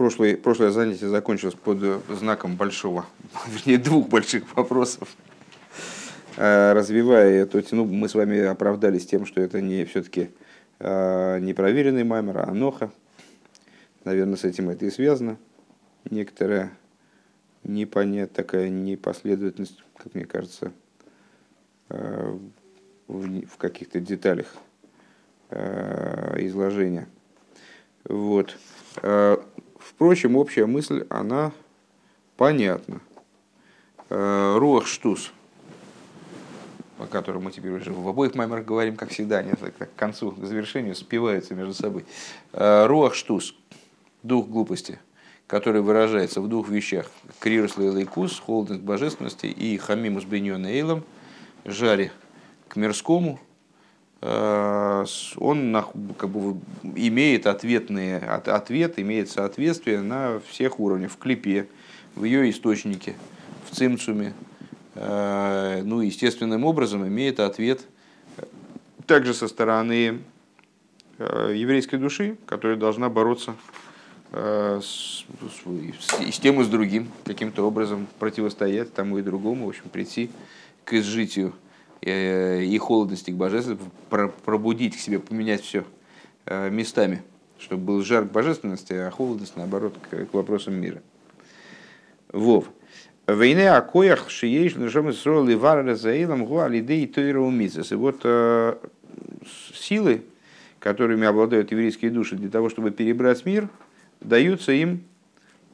прошлое, прошлое занятие закончилось под знаком большого, вернее, двух больших вопросов. Э, развивая эту тяну, мы с вами оправдались тем, что это не все-таки э, не проверенный маймер, а аноха. Наверное, с этим это и связано. Некоторая непонятная такая непоследовательность, как мне кажется, э, в каких-то деталях изложения. Вот. Впрочем, общая мысль, она понятна. Руах штус – о котором мы теперь уже в обоих маймерах говорим, как всегда, они так, к концу, к завершению спиваются между собой. Э, руах штус, дух глупости, который выражается в двух вещах. Крирус лейлайкус, холодность божественности и хамимус беньон эйлом, жаре к мирскому, э, он как бы имеет ответные, ответ, имеет соответствие на всех уровнях, в клипе, в ее источнике, в цимцуме, Э, ну, естественным образом имеет ответ также со стороны э, еврейской души, которая должна бороться э, с, с, с тем, и с другим, каким-то образом противостоять тому и другому, в общем, прийти к изжитию и холодности к божеству, пробудить к себе, поменять все местами, чтобы был жар к божественности, а холодность, наоборот, к, вопросам мира. Вов. Войне акоях шиеш нажом срол и варра заилам гуа лидей тойра умицес. И вот э, силы, которыми обладают еврейские души для того, чтобы перебрать мир, даются им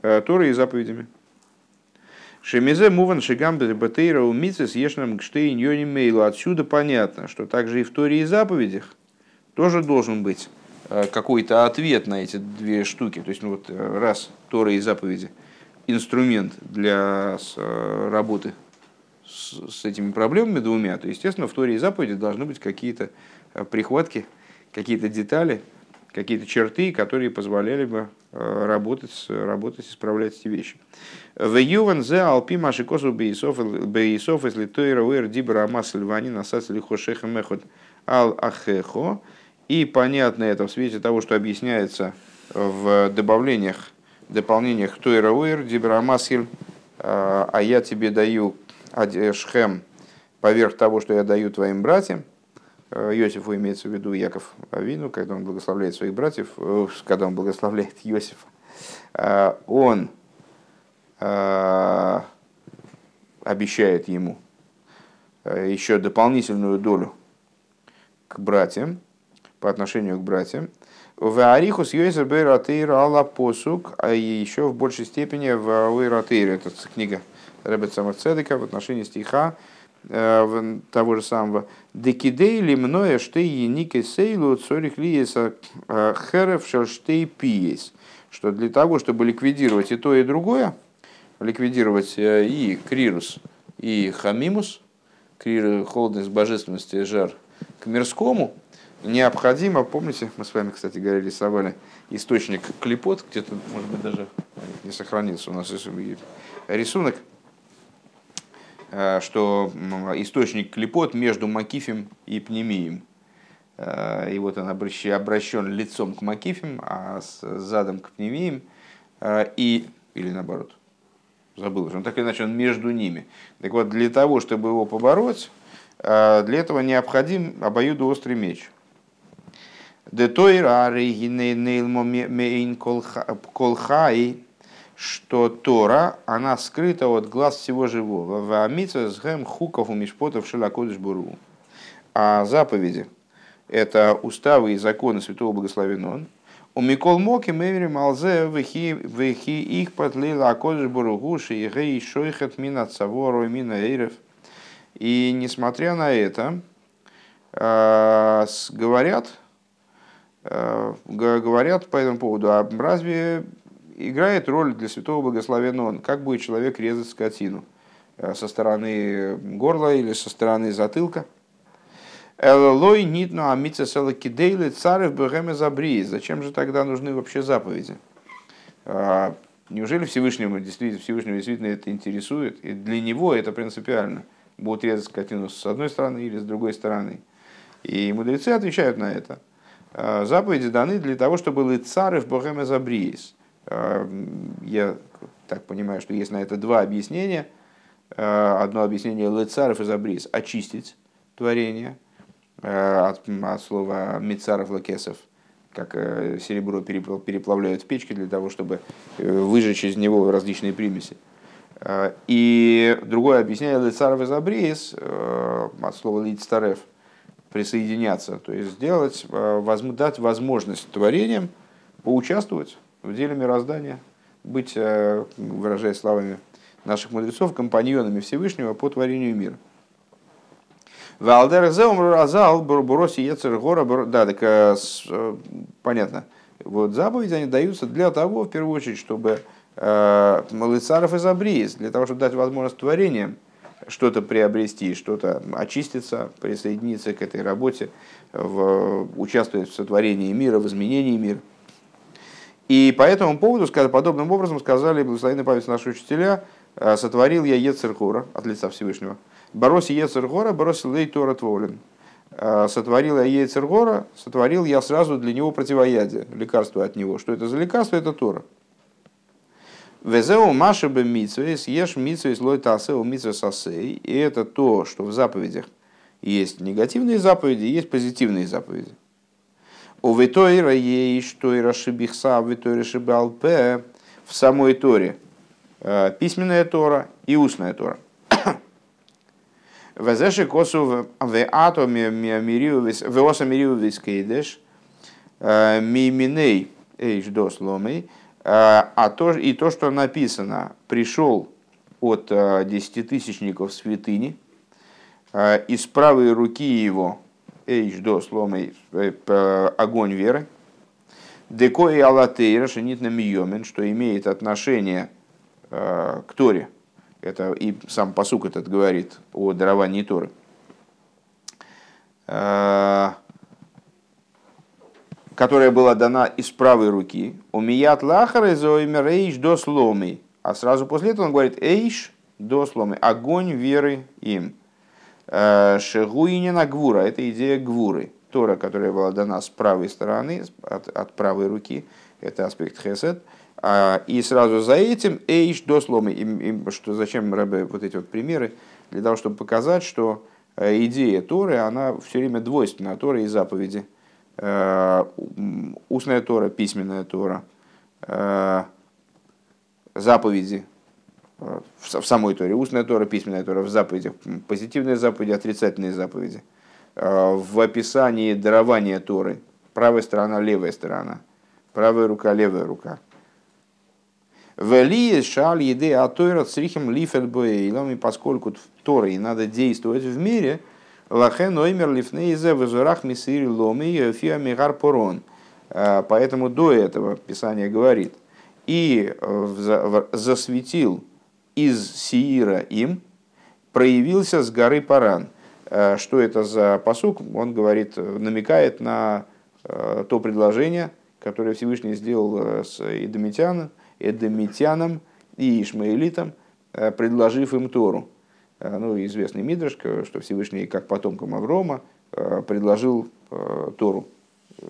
э, Торой и заповедями. Шемизе муван шигам бетейра умицес ешнам гштейн мейлу. Отсюда понятно, что также и в Торе и заповедях тоже должен быть э, какой-то ответ на эти две штуки. То есть, ну вот раз Тора и заповеди – инструмент для э, работы с, с этими проблемами двумя, то, естественно, в Торе и заповеди должны быть какие-то э, прихватки, какие-то детали, какие-то черты, которые позволяли бы э, работать, работать, исправлять эти вещи. В Юван зе алпи машикосу бейсов бейсов если тойра уэр дибра амас львани насас лихо шеха мехот ал ахехо. И понятно это в свете того, что объясняется в добавлениях дополнениях Тойра Уэр, Дибрамасхиль, а, а я тебе даю Шхем поверх того, что я даю твоим братьям. А, Иосифу имеется в виду Яков Авину, когда он благословляет своих братьев, э, когда он благословляет Иосифа, а, он обещает ему еще дополнительную долю к братьям, по отношению к братьям. В Арихус Йойзер Бейратейр Алла Посук, а еще в большей степени в Уиратейр, это книга Ребет Самарцедека в отношении стиха э, того же самого. Декидей ли мною штей еники сейлу цорих лиеса э, херев шерштей пиес. Что для того, чтобы ликвидировать и то, и другое, ликвидировать э, и крирус, и хамимус, холодность божественности, жар к мирскому – необходимо, помните, мы с вами, кстати говоря, рисовали источник клепот, где-то, может быть, даже не сохранился у нас рисунок, э, что источник клепот между Макифем и Пнемием. Э, и вот он обращен лицом к Макифим, а с задом к Пнемием. Э, и, или наоборот, забыл уже, он так или иначе, он между ними. Так вот, для того, чтобы его побороть, для этого необходим обоюдоострый меч – колхай, что Тора, она скрыта от глаз всего живого. В амитсва с гэм хуков у мишпотов шелакодыш буру. А заповеди – это уставы и законы святого благословен он. У Микол Моки Мевери Малзе вехи их подлила Акодыш Буругуши и Гей Шойхат Мина Цавору Мина Эйрев. И несмотря на это, а, говорят, Э, говорят по этому поводу, а разве играет роль для святого благословенного как будет человек резать скотину? Э, со стороны горла или со стороны затылка? Лой нитну амица кидейли царев бегеме забри. Зачем же тогда нужны вообще заповеди? Э, неужели Всевышнему действительно, Всевышнему действительно это интересует? И для него это принципиально. Будут резать скотину с одной стороны или с другой стороны. И мудрецы отвечают на это – Э, заповеди даны для того, чтобы лицары в Богеме Забриис, Я так понимаю, что есть на это два объяснения. Одно объяснение лецаров и забрис – очистить творение от, от слова мицаров лакесов, как серебро переплавляют в печке для того, чтобы выжечь из него различные примеси. И другое объяснение лецаров и забрис от слова лицарев – присоединяться, то есть сделать, э, дать возможность творениям поучаствовать в деле мироздания, быть, э, выражаясь словами наших мудрецов, компаньонами Всевышнего по творению мира. Да, так э, понятно. Вот заповеди они даются для того, в первую очередь, чтобы Малыцаров и для того, чтобы дать возможность творениям что-то приобрести, что-то очиститься, присоединиться к этой работе, в, участвовать в сотворении мира, в изменении мира. И по этому поводу, подобным образом сказали благословенные память наши учителя, «Э, сотворил я Ецергора от лица Всевышнего. Бороси Ецергора, бороси Лей Тора Тволин. «Э, сотворил я Ецергора, сотворил я сразу для него противоядие, лекарство от него. Что это за лекарство? Это Тора. Везеу маши бы митсвейс, ешь митсвейс лой тасеу митсвейс. И это то, что в заповедях есть негативные заповеди, есть позитивные заповеди. У Витойра есть Тойра Шибихса, Витойра Шибалпе в самой Торе. Э, письменная Тора и устная Тора. Везеши косу в ато веоса мирию вискейдеш э, миминей эйш досломей Э, а то, и то, что написано, пришел от десятитысячников святыни, из правой руки его, эйч до сломой, огонь веры, деко и алатейра шенитна миомен, что имеет отношение к Торе. Это и сам посук этот говорит о даровании Торы которая была дана из правой руки, умият лахары зоимер эйш до сломы. А сразу после этого он говорит эйш до сломы, огонь веры им. Э, Шегуинина гвура, это идея гвуры. Тора, которая была дана с правой стороны, от, от правой руки, это аспект хесед. А, и сразу за этим эйш до сломы. И, и, что, зачем Рэбе вот эти вот примеры? Для того, чтобы показать, что э, идея Торы, она все время двойственна Торы и заповеди Э, устная Тора, письменная Тора, заповеди в самой Торе, устная Тора, письменная Тора в заповедях, позитивные заповеди, отрицательные заповеди, в описании дарования Торы, правая сторона, левая сторона, правая рука, левая рука. Вели шаль еды а тойра црихим лифет боейлом, и поскольку в Торе надо действовать в мире – Лахен оймер лифнейзе везурах мисири ломи фиа мигар порон. А, поэтому до этого Писание говорит, и э, засветил из Сиира им, проявился с горы Паран. А, что это за посук? Он говорит, намекает на э, то предложение, которое Всевышний сделал э, с Эдомитяном, Эдомитяном и Ишмаэлитом, предложив им Тору. Э, ну, известный Мидраш, что Всевышний, как потомкам Аврома, э, предложил э, Тору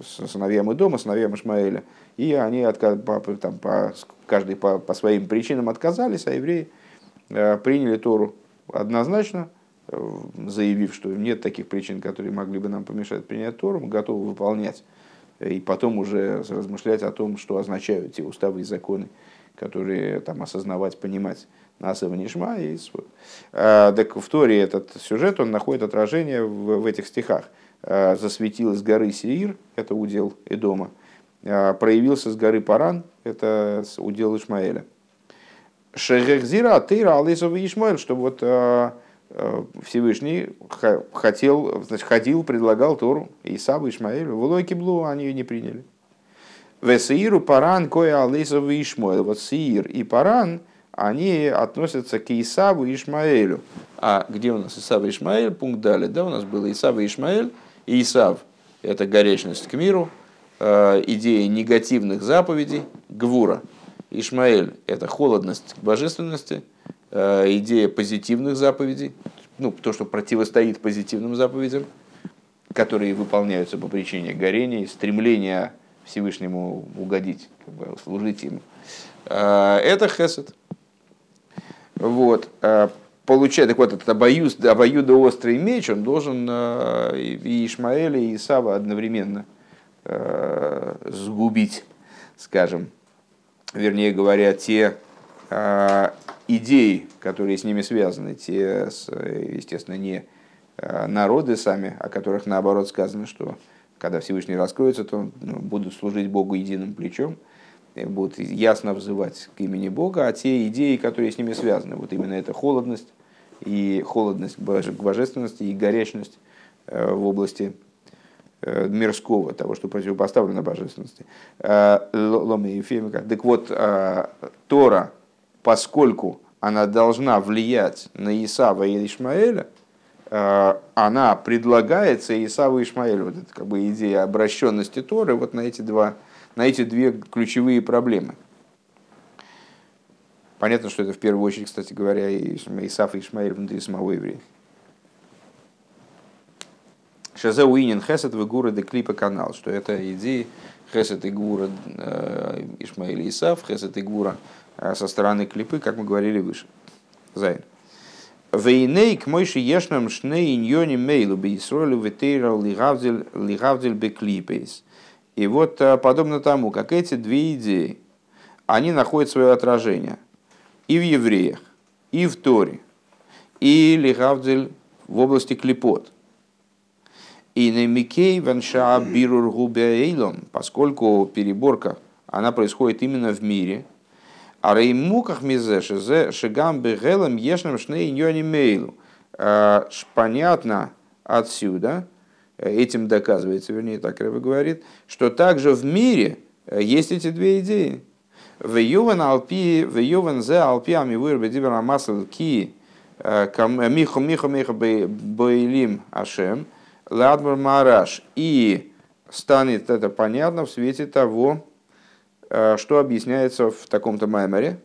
сыновьям дома, сыновьям Ишмаэля. И они там, по, каждый по, по своим причинам отказались, а евреи приняли Тору однозначно, заявив, что нет таких причин, которые могли бы нам помешать принять Тору, мы готовы выполнять. И потом уже размышлять о том, что означают те уставы и законы, которые там осознавать, понимать. Нишма. И... А, так в Торе этот сюжет он находит отражение в, в этих стихах. А, Засветил из горы Сеир, это удел Эдома. А, проявился с горы Паран, это удел Ишмаэля. Шехзира Тейра Алисова Ишмаэль, что вот Всевышний хотел, значит, ходил, предлагал Тору Исаву Ишмаэлю. В Лойке Блу они ее не приняли. Весеиру Паран Коя Алисова Ишмаэль. Вот Сиир и Паран – они относятся к Исаву и Ишмаэлю. А где у нас Исав и Ишмаэль? Пункт далее. Да, у нас было Исав и Ишмаэль. И Исав – это горячность к миру, э, идея негативных заповедей, гвура. Ишмаэль – это холодность к божественности, э, идея позитивных заповедей, ну, то, что противостоит позитивным заповедям, которые выполняются по причине горения, стремления Всевышнему угодить, как бы служить ему. Это хесед. Вот. Получает, так вот, этот обоюд, обоюдоострый меч, он должен и Ишмаэля, и Исава одновременно сгубить, скажем. Вернее говоря, те идеи, которые с ними связаны, те, естественно, не народы сами, о которых наоборот сказано, что когда Всевышний раскроется, то ну, будут служить Богу единым плечом, будут ясно взывать к имени Бога, а те идеи, которые с ними связаны, вот именно эта холодность и холодность к божественности и горячность э, в области мирского, того, что противопоставлено божественности. Э, так вот, Тора, поскольку она должна влиять на Исава и Ишмаэля, Э, она предлагается Исаву и Ишмаэлю. Вот это как бы идея обращенности Торы вот на эти, два, на эти две ключевые проблемы. Понятно, что это в первую очередь, кстати говоря, и Исаф и Ишмаэль внутри самого еврея. Шазе Уинин Хесед в Гура де Клипа канал, что это идеи Хесед и Гура э, Ишмаэль и Исаф, Хесед и Гура э, со стороны клипы, как мы говорили выше. Зайн. Вейней к мойши ешнам шней иньони мейлу бейсролю ветейрал лигавдель беклипейс. И вот э, подобно тому, как эти две идеи, они находят свое отражение и в евреях, и в Торе, и лигавдель в области клипот. И на Микей ванша бирур губейлом, поскольку переборка, она происходит именно в мире – а реймуках мизе шигам бегелем ешнам шней мейлу. А, понятно отсюда, э, этим доказывается, вернее, так Рэбе говорит, что также в мире э, есть эти две идеи. В Йован Алпи, в Йован зе Алпи Амивур Бедибер Амасл Ки э, Михо Михо Михо Бойлим Ашем Ладмар Мараш. И станет это понятно в свете того, Э, что объясняется в таком-то маймере,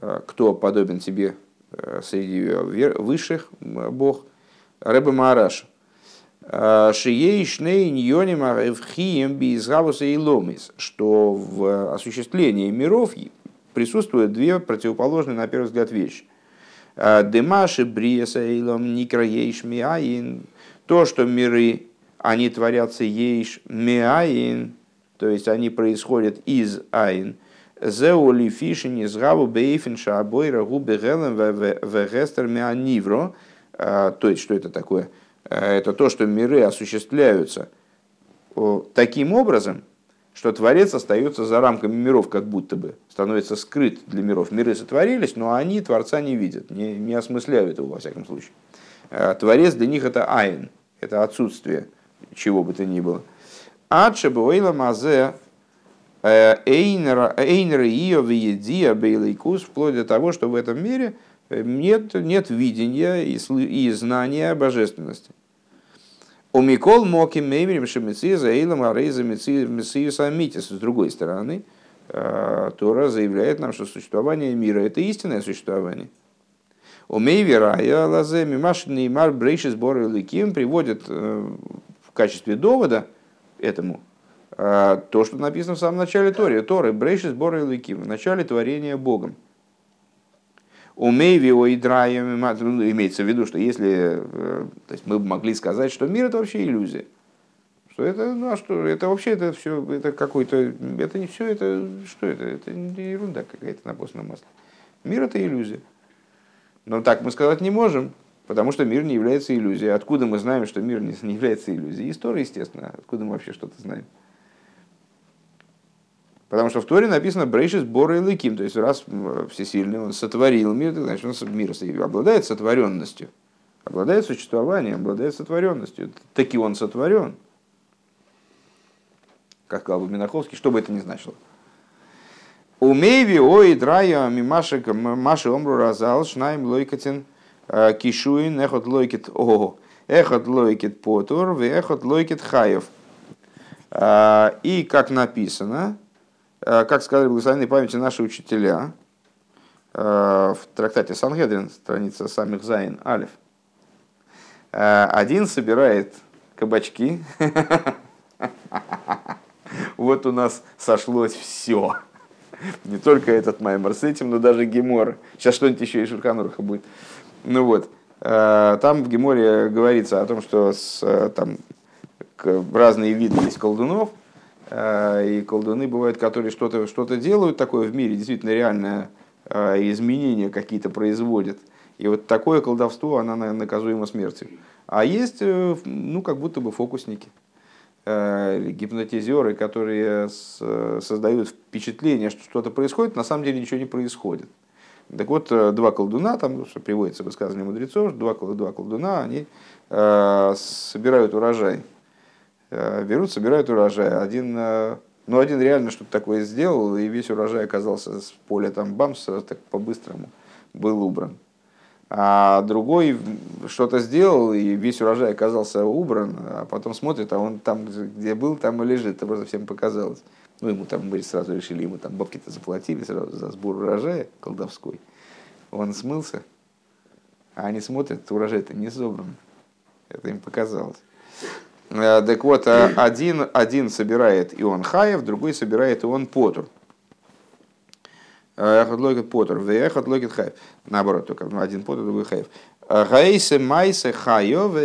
э, кто подобен тебе э, среди высших бог, Рэбе Маараш. Шией шней ньоним авхием бизгавуса что в осуществлении миров присутствуют две противоположные, на первый взгляд, вещи. Демаши бриеса илом никроейш миаин, то, что миры, они творятся ейш миаин, то есть они происходят из айн. Зеули фишин из гаву бейфин шабойра губе гелем вегестер мианивро. А, то есть, что это такое? А, это то, что миры осуществляются таким образом, что Творец остается за рамками миров, как будто бы становится скрыт для миров. Миры сотворились, но они Творца не видят, не, не осмысляют его во всяком случае. А, Творец для них это айн, это отсутствие чего бы то ни было. Адше Буэйла Мазе э, Эйнер Ио Виедия Бейлайкус, вплоть до того, что в этом мире э, нет, нет видения и, и знания божественности. У Микол Моки Меймерим Шемици за Эйлом Арейза Мессию Самитис. С другой стороны, э, Тора заявляет нам, что существование мира – это истинное существование. У Мейверая Лазе Мимаш Неймар Брейшис Бор Ликим приводит в качестве довода – этому а, то, что написано в самом начале Торы. Торы, Брейши, сборы и лыки, в начале творения Богом. Умей его и ну, имеется в виду, что если э, то есть мы могли сказать, что мир это вообще иллюзия. Что это, ну а что, это вообще это все, это какой-то, это не все, это что это, это ерунда какая-то на постном масле. Мир это иллюзия. Но так мы сказать не можем, Потому что мир не является иллюзией. Откуда мы знаем, что мир не, является иллюзией? История, естественно. Откуда мы вообще что-то знаем? Потому что в Торе написано «Брейшис Бора и Лыким». То есть, раз всесильный, он сотворил мир, значит, он мир обладает сотворенностью. Обладает существованием, обладает сотворенностью. Таки он сотворен. Как сказал Минаховский, что бы это ни значило. Умейви ой драя мимашек маши омру разал шнайм лойкатин Э, кишуин, эхот лойкет о, эхот лойкет потур, эхот лойкет хаев. Э, и как написано, э, как сказали благословенной памяти наши учителя, в трактате Сангедрин, страница самих Зайн, Алиф, один собирает кабачки, вот у нас сошлось все. Не только этот Маймер с этим, но даже Гемор. Сейчас что-нибудь еще и Шурханурха будет. Ну вот, э, там в Геморе говорится о том, что с, э, там разные виды есть колдунов, э, и колдуны бывают, которые что-то что делают такое в мире, действительно реальное изменения какие-то производят. И вот такое колдовство, оно наказуемо смертью. А есть, ну, как будто бы фокусники – гипнотизеры, которые создают впечатление, что что-то происходит, на самом деле ничего не происходит. Так вот, э, два колдуна, там что приводится высказывание мудрецов, два, два колдуна, они э, собирают урожай. Э, берут, собирают урожай. Один, э, ну, один реально что-то такое сделал, и весь урожай оказался с поля там бамс, так по-быстрому был убран а другой что-то сделал, и весь урожай оказался убран, а потом смотрит, а он там, где был, там и лежит, это просто всем показалось. Ну, ему там, мы сразу решили, ему там бабки-то заплатили сразу за сбор урожая колдовской. Он смылся, а они смотрят, урожай-то не собран. Это им показалось. А, так вот, а один, один собирает и он Хаев, другой собирает и он Потур. Эхот логит потер, в эхот логит хайв. Наоборот, только один פטור, другой חייב. העושה מעשה חייב, אוחז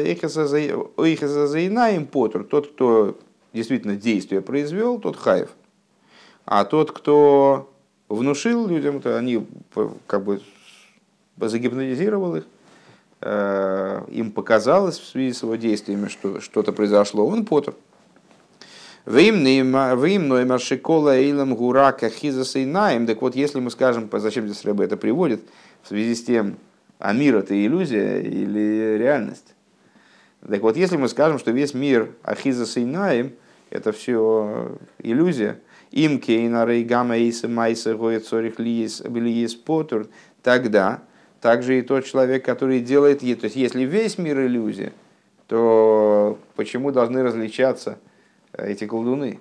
עיניים פטור. Тот, кто действительно действие произвел, тот חייב. А тот, кто внушил людям, то они как бы загипнотизировал их, им показалось в связи с его действиями, что что-то произошло, он פטור. ואם נאמר שכל העולם הוא רק אחיזת עיניים. Так вот, если мы скажем, зачем здесь Рэбе это приводит, в связи с тем, а мир это иллюзия или реальность. Так вот, если мы скажем, что весь мир ахиза сейнаем, это все иллюзия, им кейна рейгама эйса майса гоет цорих лиес потур, тогда также и тот человек, который делает, то есть если весь мир иллюзия, то почему должны различаться эти колдуны.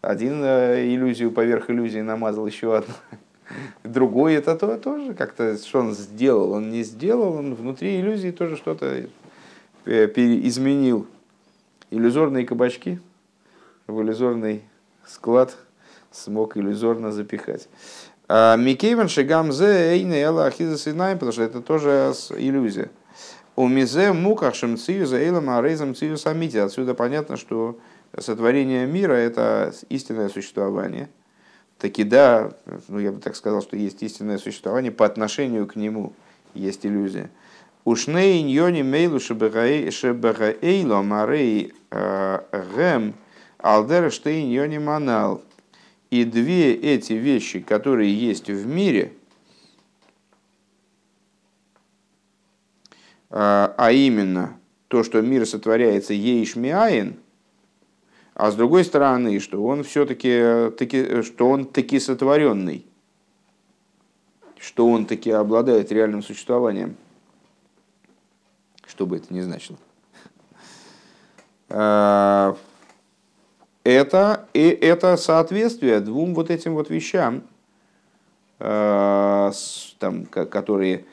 Один э, иллюзию поверх иллюзии намазал еще одну. Другой это то, тоже как-то, что он сделал. Он не сделал, он внутри иллюзии тоже что-то э, изменил. Иллюзорные кабачки в иллюзорный склад смог иллюзорно запихать. А Микейван Шигамзе Эйна Эла Ахиза потому что это тоже иллюзия. У Мизе Муках Шамцию за Эйлам Арейзам Цию Самити. Отсюда понятно, что сотворение мира – это истинное существование. Таки да, ну я бы так сказал, что есть истинное существование, по отношению к нему есть иллюзия. Ушней ньони мейлу шебагаэйло марей э, гэм алдер штейн йони манал. И две эти вещи, которые есть в мире, э, а именно то, что мир сотворяется ейшмиаин – а с другой стороны, что он все-таки, таки, что он таки сотворенный, что он таки обладает реальным существованием, что бы это ни значило. А, это, и это соответствие двум вот этим вот вещам, а, там, которые,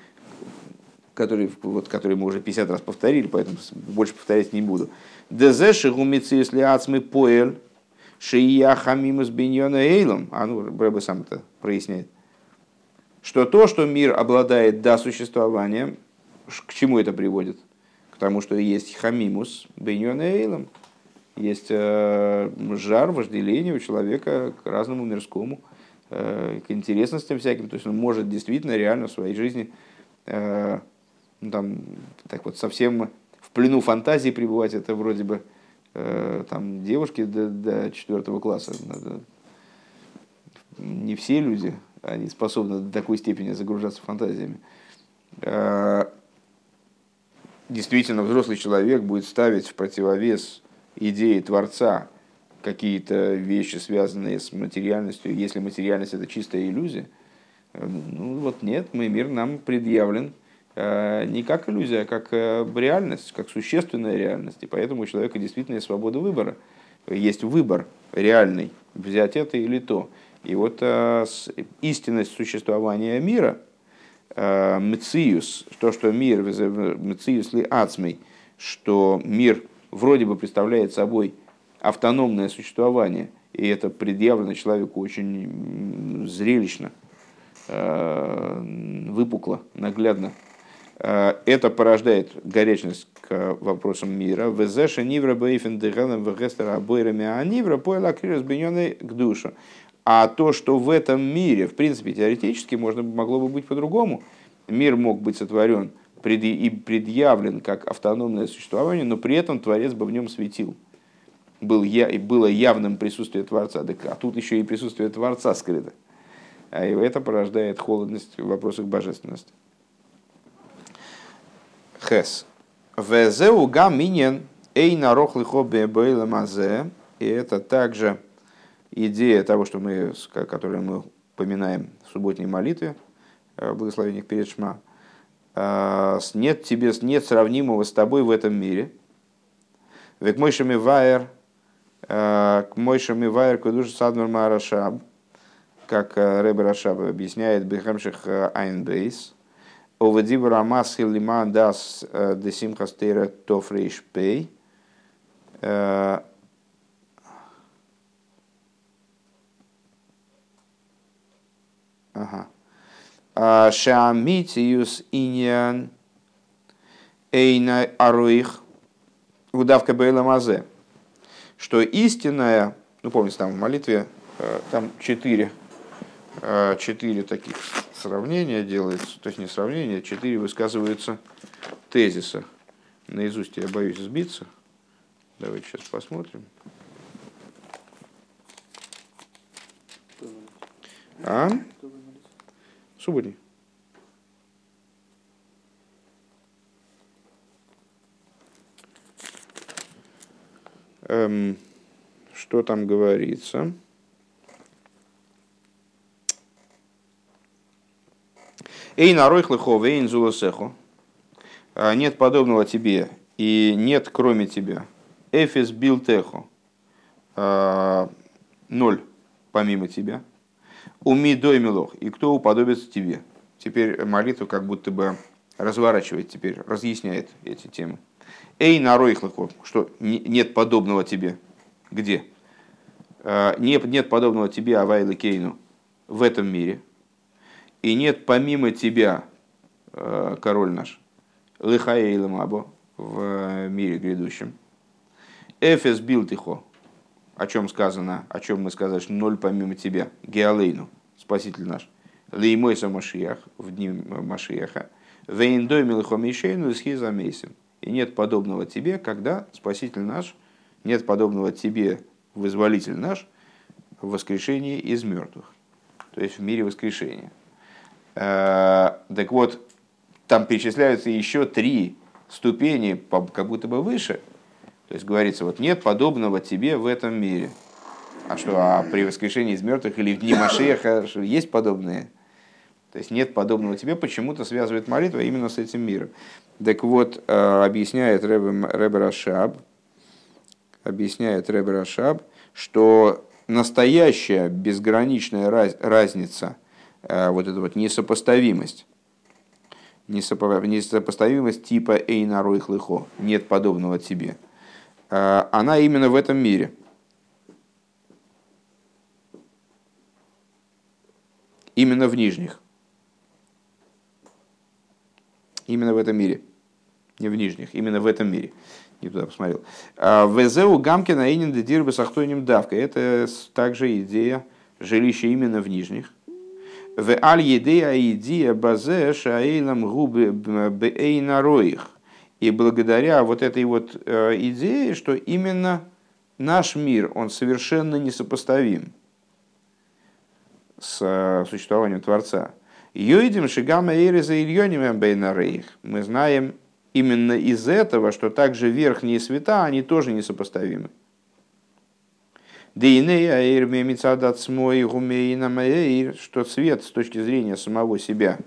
которые, вот, которые мы уже 50 раз повторили, поэтому больше повторять не буду. Дезеши гумицы, если ацмы поэль, шия хамимус биньона эйлом, а ну, Брэбе сам это проясняет, что то, что мир обладает до существования, к чему это приводит? К тому, что есть хамимус биньона эйлом, есть э, жар, вожделение у человека к разному мирскому, э, к интересностям всяким, то есть он может действительно реально в своей жизни э, ну, там, так вот совсем в плену фантазии пребывать, это вроде бы э, там девушки до, до четвертого класса. Надо... Не все люди, они способны до такой степени загружаться фантазиями. Э, действительно, взрослый человек будет ставить в противовес идеи Творца какие-то вещи, связанные с материальностью, если материальность это чистая иллюзия, э, ну вот нет, мы мир нам предъявлен не как иллюзия, а как э, реальность, как существенная реальность. И поэтому у человека действительно есть свобода выбора. Есть выбор реальный, взять это или то. И вот э, истинность существования мира, мциус, то, что мир, мциус ли ацмей, что мир вроде бы представляет собой автономное существование, и это предъявлено человеку очень зрелищно, выпукло, наглядно, это порождает горячность к вопросам мира. Везеша нивра бейфен дыганом вегестера обойрами а нивра поэла крирос к душу. А то, что в этом мире, в принципе, теоретически можно, могло бы быть по-другому. Мир мог быть сотворен и предъявлен как автономное существование, но при этом Творец бы в нем светил. Был я, было явным присутствие Творца, а тут еще и присутствие Творца скрыто. А и это порождает холодность в вопросах божественности. Хес. Везеу гаминен эй нарохлихо бебейла мазе. И это также идея того, что мы, которую мы поминаем в субботней молитве, э, благословениях перед Шма, э, нет тебе, нет сравнимого с тобой в этом мире. Ведь мой вайер, э, к мой вайер кудуш садмар марашаб, как Рэбер Рашаб объясняет Бехамших Айнбейс, Овадибр Амас Хилиман Дас Десимхастера Тофрейш Пей, Ага. Шаамитиус иньян эйна аруих удавка бейла мазе. Что истинная, ну помните, там в молитве, там четыре, четыре таких сравнения делается, то есть не сравнения, четыре высказываются тезиса. Наизусть я боюсь сбиться. Давайте сейчас посмотрим. А? Субботний. Эм, что там говорится? Эй, нарой хлыхов, эй, инзулосеху. А, нет подобного тебе, и нет кроме тебя. Эфис бил теху. А, ноль помимо тебя. Уми доймилох, и кто уподобится тебе. Теперь молитва как будто бы разворачивает теперь, разъясняет эти темы. Эй, нарой что нет подобного тебе. Где? А, нет, нет подобного тебе, Авайлы Кейну, в этом мире. И нет помимо тебя, а, король наш, Лыхая и Ламабо, в мире грядущем. Эфес бил тихо, о чем сказано, о чем мы сказали, что ноль помимо тебя, Геолейну, Спаситель наш, Леймойса Машиях, в дни Машиеха, Вейндой Милхомишейну Схизамейсим. И нет подобного тебе, когда Спаситель наш, нет подобного тебе, вызволитель наш, в воскрешении из мертвых, то есть в мире воскрешения. Э, так вот, там перечисляются еще три ступени, как будто бы выше – то есть говорится, вот нет подобного тебе в этом мире. А что, а при воскрешении из мертвых или в дни Машеха есть подобные? То есть нет подобного тебе, почему-то связывает молитва именно с этим миром. Так вот, э, объясняет Ребе Рашаб, объясняет Ребе Рашаб, что настоящая безграничная раз, разница, вот эта вот несопоставимость, несопоставимость типа Эйна Ройхлыхо, нет подобного тебе – Э, она именно в этом мире. Именно в нижних. Именно в этом мире. Не в нижних, именно в этом мире. Не туда посмотрел. А, Везеу Гамкина Эйнин Дедирба Сахтоним Давка. Это также идея жилища именно в нижних. В аль едея идея базе шаэйлам губы бэйна роих. И благодаря вот этой вот э, идее, что именно наш мир, он совершенно несопоставим с э, существованием Творца. Йоидим шигама эреза бейнарейх. Мы знаем именно из этого, что также верхние света, они тоже несопоставимы. Что цвет с точки зрения самого себя,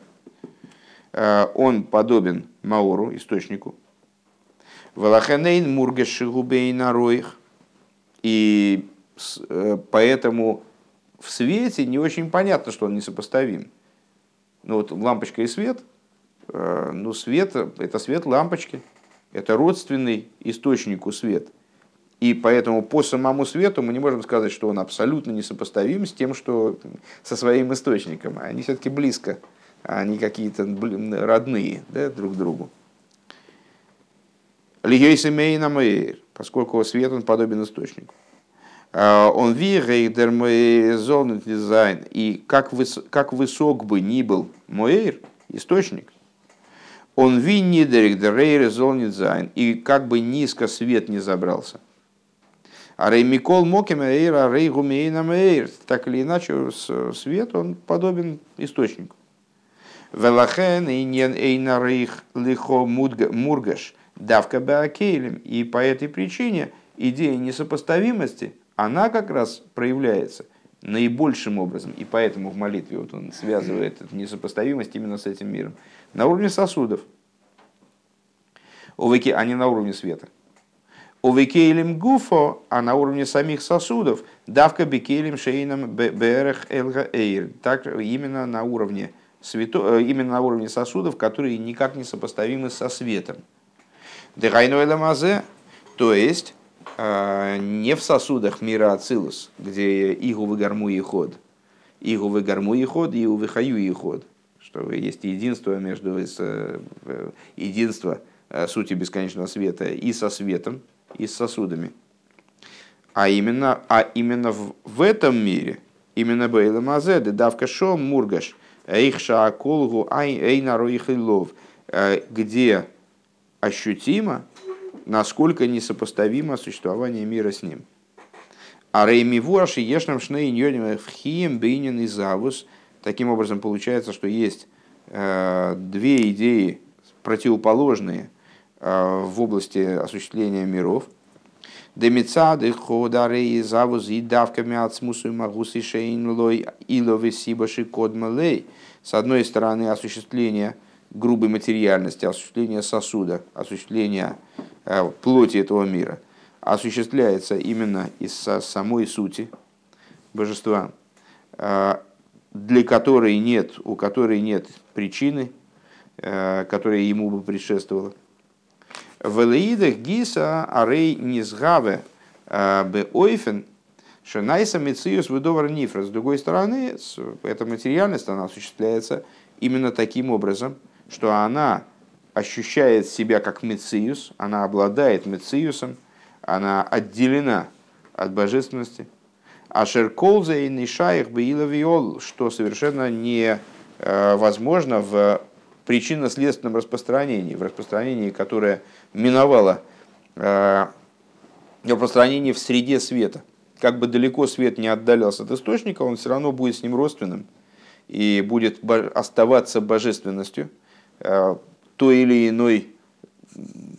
э, он подобен Маору, источнику, Валаханейн мургеши губейна роих. И э, поэтому в свете не очень понятно, что он несопоставим. Ну вот лампочка и свет, э, ну свет – это свет лампочки, это родственный источнику свет. И поэтому по самому свету мы не можем сказать, что он абсолютно несопоставим с тем, что со своим источником. Они все-таки близко, они какие-то родные да, друг другу. Лигейсемейна Мейр, поскольку свет он подобен источнику. А, он вирейдер мой дизайн. И как, выс, как высок бы ни был Мойр, источник, он виннидерик рейр дизайн. И как бы низко свет не забрался – рей Микол Моким Эйр, а рей Гумейнам Эйр. Так или иначе, свет, он подобен источнику. Велахен иньен эйна рейх лихо мургаш давка баакейлем. И по этой причине идея несопоставимости, она как раз проявляется наибольшим образом. И поэтому в молитве вот он связывает эту несопоставимость именно с этим миром. На уровне сосудов. А не на уровне света. У Викейлем Гуфо, а на уровне самих сосудов, давка Бекейлем Шейном Берех Элга Эйр. Так именно на уровне свято, э, именно на уровне сосудов, которые никак не сопоставимы со светом. Дехайну мазе, то есть э, не в сосудах мира Ацилус, где игу выгарму и ход. Игу выгарму и ход, и увыхаю и ход. Что есть единство между э, единство сути бесконечного света и со светом, и с сосудами. А именно, а именно в, в этом мире, именно Бейла Мазеды, давка шо мургаш, эйхша аколгу эйна лов, э, где ощутимо, насколько несопоставимо существование мира с ним. А рейми вуаши ешнам шней вхием бейнин и завус. Таким образом, получается, что есть э, две идеи противоположные – в области осуществления миров. Демицады ходары и завуз и давками от смусу и магусы шейн лой иловы сибаши кодмалей. С одной стороны, осуществление грубой материальности, осуществление сосуда, осуществление э, плоти этого мира осуществляется именно из самой сути божества, э, для которой нет, у которой нет причины, которая ему бы предшествовала. В Элеидах Гиса Арей Низгаве Бе Ойфен Шенайса Мециус Выдовар Нифра. С другой стороны, эта материальность, она осуществляется именно таким образом, что она ощущает себя как Мециус, она обладает Мециусом, она отделена от божественности. А Шерколза и Нишаих Беиловиол, что совершенно невозможно э, в причинно-следственном распространении, в распространении, которое миновало э, распространение в среде света. Как бы далеко свет не отдалялся от источника, он все равно будет с ним родственным и будет оставаться божественностью э, той или иной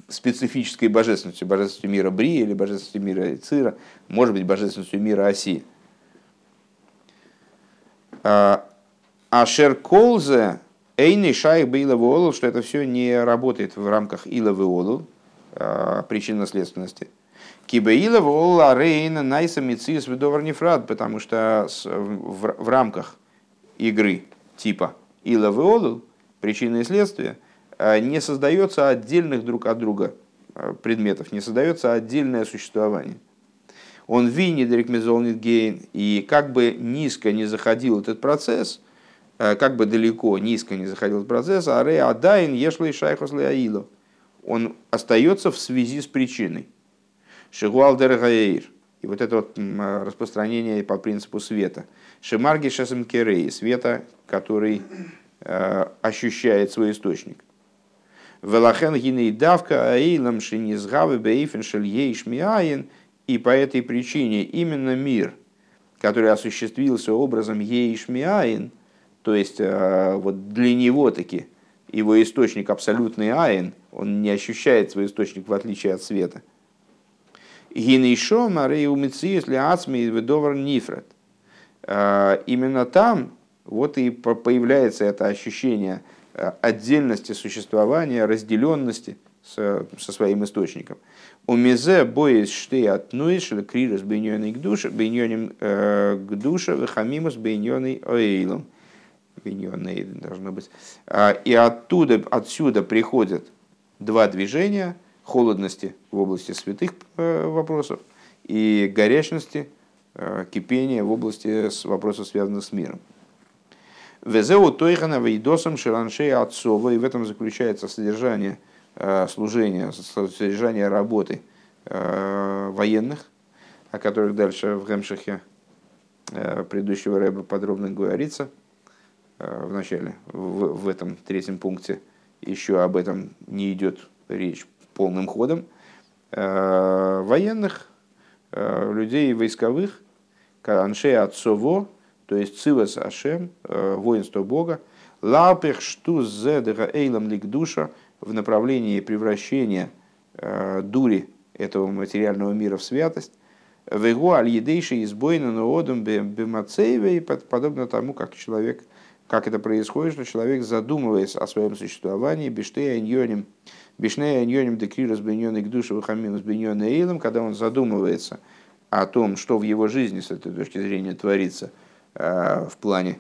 специфической божественностью, божественностью мира Бри или божественностью мира Цира, может быть, божественностью мира Оси. А Шерколзе Эйный шайх бейловый олул, что это все не работает в рамках иловый олул, а, причинно-следственности. Кибеилов олул арейна найса мициус ведовар нефрад, потому что в, рамках игры типа иловый олул, причины и следствия, а, не создается отдельных друг от друга а, предметов, не создается отдельное существование. Он винит рекмезолнит гейн, и как бы низко не заходил этот процесс – как бы далеко, низко не заходил процесс, а ре адайн ешлый шайхус аило. Он остается в связи с причиной. Шигуалдер гаэйр. И вот это вот распространение по принципу света. Шимарги шасам керей. Света, который э, ощущает свой источник. Велахен гиней давка аилам шинизгавы бейфен шельейш миаин. И по этой причине именно мир, который осуществился образом ейш миаин – то есть э, вот для него таки его источник абсолютный айн, он не ощущает свой источник в отличие от света. Гинейшо Марей Умициус Ацми Ведовар Нифрат. Э, именно там вот и появляется это ощущение э, отдельности существования, разделенности со, со своим источником. У мизе боис штей от нуишель крирус бейньоный к душе, бейньоним к душе, вехамимус бейньоный оэйлом миньоны должно быть. А, и оттуда, отсюда приходят два движения холодности в области святых э, вопросов и горячности, кипения в области вопросов, связанных с миром. Везеу Тойхана Вейдосом Шираншей Отцова, и в этом заключается содержание служения, содержание работы военных, о которых дальше в Гемшахе предыдущего рэба подробно говорится в начале, в, в этом третьем пункте. Еще об этом не идет речь полным ходом. Военных, людей войсковых, Аншей Отцово, то есть Цивас Ашем, э, воинство Бога, Лапех Штуз Зедера Эйлам Ликдуша в направлении превращения э, дури этого материального мира в святость, Вегу аль едейши избойна ноодом бемацееве, подобно тому, как человек, как это происходит, что человек задумывается о своем существовании, биштея иньоним, бишнея иньоним декрирус беньон к душе вахаминус беньон эйлом, когда он задумывается о том, что в его жизни с этой точки зрения творится – Э, в плане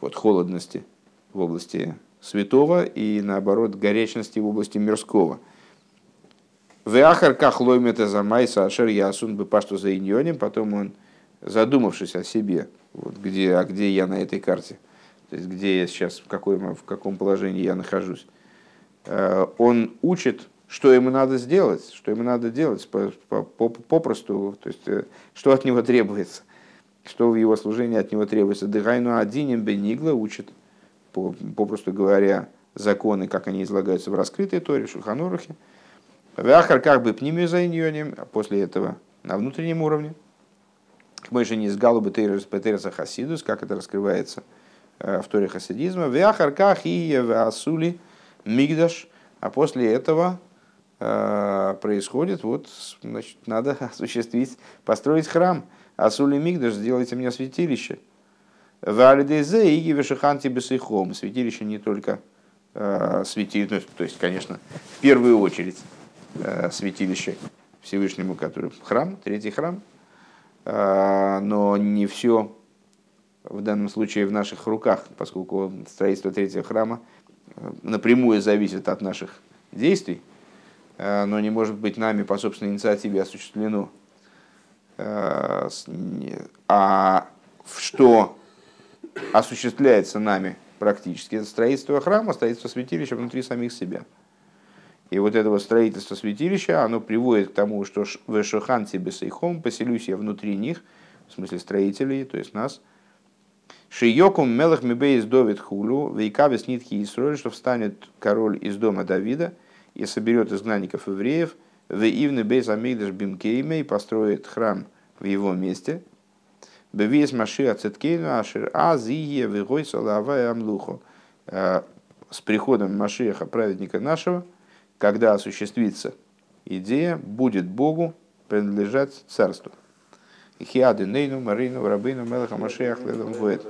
вот, холодности в области святого и наоборот горячности в области мирского. Веахар кахлоймета за майса ашер ясун бы пашту за иньоним, потом он, задумавшись о себе, вот где, а где я на этой карте, то есть где я сейчас, в, какой, в каком положении я нахожусь, э, он учит, что ему надо сделать, что ему надо делать попросту, то есть э, что от него требуется – что в его служении от него требуется. Дыгайну адиним бенигла учит, попросту говоря, законы, как они излагаются в раскрытой Торе, Шульханорухе. Вяхар как бы пнимию за а после этого на внутреннем уровне. Мы же не с галубы Петереса Хасидус, как это раскрывается в Торе хасидизма. Вяхар как и асули мигдаш, а после этого э, происходит, вот, значит, надо осуществить, построить храм – Асули Мигдаш, сделайте мне святилище. Валидезе и Вешиханти Бесихом. Святилище не только э, святилище, то есть, конечно, в первую очередь э, святилище Всевышнему, который храм, третий храм, э, но не все в данном случае в наших руках, поскольку строительство третьего храма напрямую зависит от наших действий, но не может быть нами по собственной инициативе осуществлено Э, а что осуществляется нами практически, это строительство храма, строительство святилища внутри самих себя. И вот это вот строительство святилища, оно приводит к тому, что ושכנתי בתוכם поселюсь я внутри них, в смысле строителей, то есть нас. שיקום מלך מבית דוד כו׳, ויקבץ נדחי ישראל, что встанет король из дома Давида и соберет изгнанников евреев – ויבנה בית המקדש במקומו и построит храм в его месте. בביאת משיח צדקנו אשר אז יהיה והיתה לה׳ המלוכה. Э, с приходом Машиаха, праведника нашего, когда осуществится идея, будет Богу принадлежать царству. Хиады Нейну, Марину, Рабину, Мелаха Машиах, Ледом Вуэт.